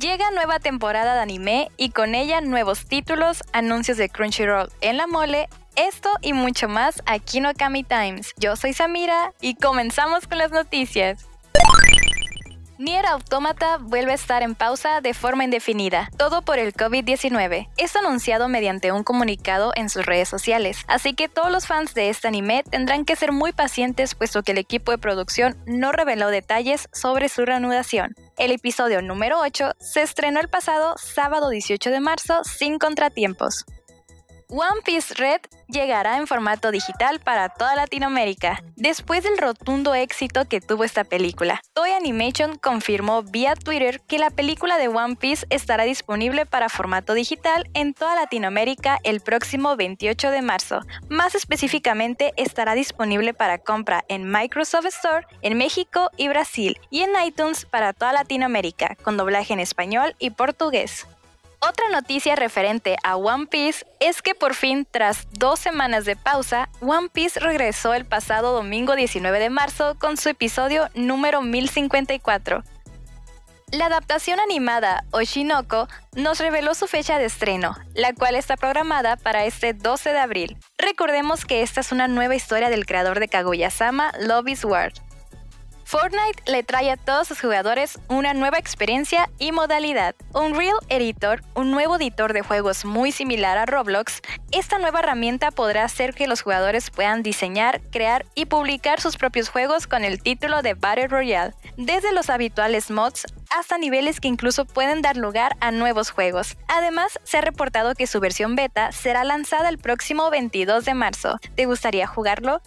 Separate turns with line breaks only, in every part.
Llega nueva temporada de anime y con ella nuevos títulos, anuncios de Crunchyroll en la mole, esto y mucho más aquí en Okami Times. Yo soy Samira y comenzamos con las noticias. Nier Automata vuelve a estar en pausa de forma indefinida, todo por el COVID-19. Es anunciado mediante un comunicado en sus redes sociales, así que todos los fans de este anime tendrán que ser muy pacientes puesto que el equipo de producción no reveló detalles sobre su reanudación. El episodio número 8 se estrenó el pasado sábado 18 de marzo sin contratiempos. One Piece Red llegará en formato digital para toda Latinoamérica, después del rotundo éxito que tuvo esta película. Toy Animation confirmó vía Twitter que la película de One Piece estará disponible para formato digital en toda Latinoamérica el próximo 28 de marzo. Más específicamente, estará disponible para compra en Microsoft Store en México y Brasil y en iTunes para toda Latinoamérica, con doblaje en español y portugués. Otra noticia referente a One Piece es que por fin, tras dos semanas de pausa, One Piece regresó el pasado domingo 19 de marzo con su episodio número 1054. La adaptación animada Oshinoko nos reveló su fecha de estreno, la cual está programada para este 12 de abril. Recordemos que esta es una nueva historia del creador de Kaguya-sama, Love is War. Fortnite le trae a todos sus jugadores una nueva experiencia y modalidad. Unreal Editor, un nuevo editor de juegos muy similar a Roblox, esta nueva herramienta podrá hacer que los jugadores puedan diseñar, crear y publicar sus propios juegos con el título de Battle Royale, desde los habituales mods hasta niveles que incluso pueden dar lugar a nuevos juegos. Además, se ha reportado que su versión beta será lanzada el próximo 22 de marzo. ¿Te gustaría jugarlo?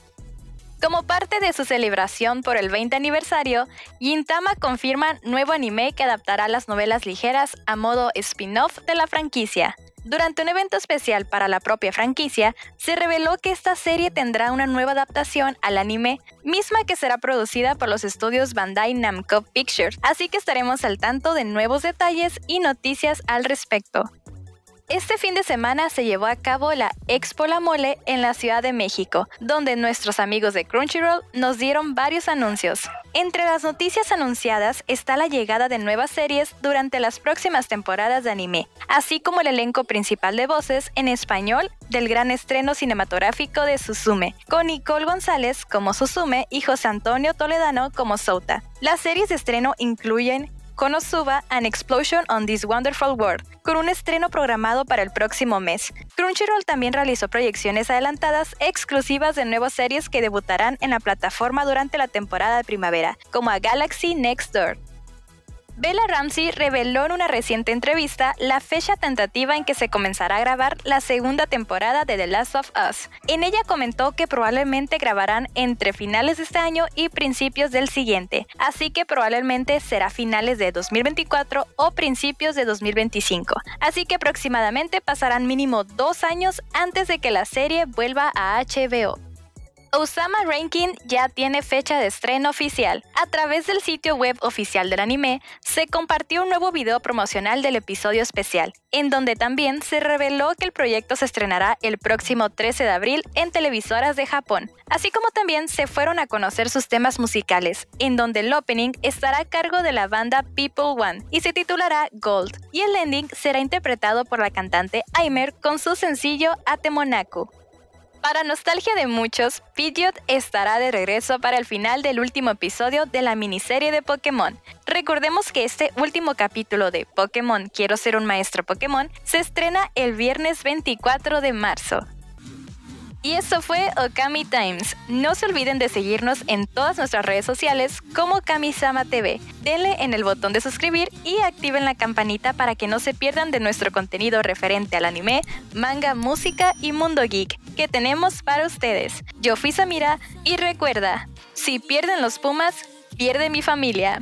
Como parte de su celebración por el 20 aniversario, Gintama confirma nuevo anime que adaptará las novelas ligeras a modo spin-off de la franquicia. Durante un evento especial para la propia franquicia, se reveló que esta serie tendrá una nueva adaptación al anime, misma que será producida por los estudios Bandai Namco Pictures, así que estaremos al tanto de nuevos detalles y noticias al respecto. Este fin de semana se llevó a cabo la Expo La Mole en la Ciudad de México, donde nuestros amigos de Crunchyroll nos dieron varios anuncios. Entre las noticias anunciadas está la llegada de nuevas series durante las próximas temporadas de anime, así como el elenco principal de voces en español del gran estreno cinematográfico de Suzume, con Nicole González como Suzume y José Antonio Toledano como Souta. Las series de estreno incluyen Konosuba An Explosion on This Wonderful World, con un estreno programado para el próximo mes. Crunchyroll también realizó proyecciones adelantadas exclusivas de nuevas series que debutarán en la plataforma durante la temporada de primavera, como a Galaxy Next Door, Bella Ramsey reveló en una reciente entrevista la fecha tentativa en que se comenzará a grabar la segunda temporada de The Last of Us. En ella comentó que probablemente grabarán entre finales de este año y principios del siguiente, así que probablemente será finales de 2024 o principios de 2025. Así que aproximadamente pasarán mínimo dos años antes de que la serie vuelva a HBO. Osama Ranking ya tiene fecha de estreno oficial. A través del sitio web oficial del anime, se compartió un nuevo video promocional del episodio especial, en donde también se reveló que el proyecto se estrenará el próximo 13 de abril en televisoras de Japón, así como también se fueron a conocer sus temas musicales, en donde el opening estará a cargo de la banda People One y se titulará Gold, y el ending será interpretado por la cantante Aimer con su sencillo Atemonaku. Para nostalgia de muchos, Pidgeot estará de regreso para el final del último episodio de la miniserie de Pokémon. Recordemos que este último capítulo de Pokémon Quiero ser un maestro Pokémon se estrena el viernes 24 de marzo. Y eso fue Okami Times. No se olviden de seguirnos en todas nuestras redes sociales como Kamisama TV. Denle en el botón de suscribir y activen la campanita para que no se pierdan de nuestro contenido referente al anime, manga, música y mundo geek que tenemos para ustedes. Yo fui Samira y recuerda, si pierden los Pumas, pierde mi familia.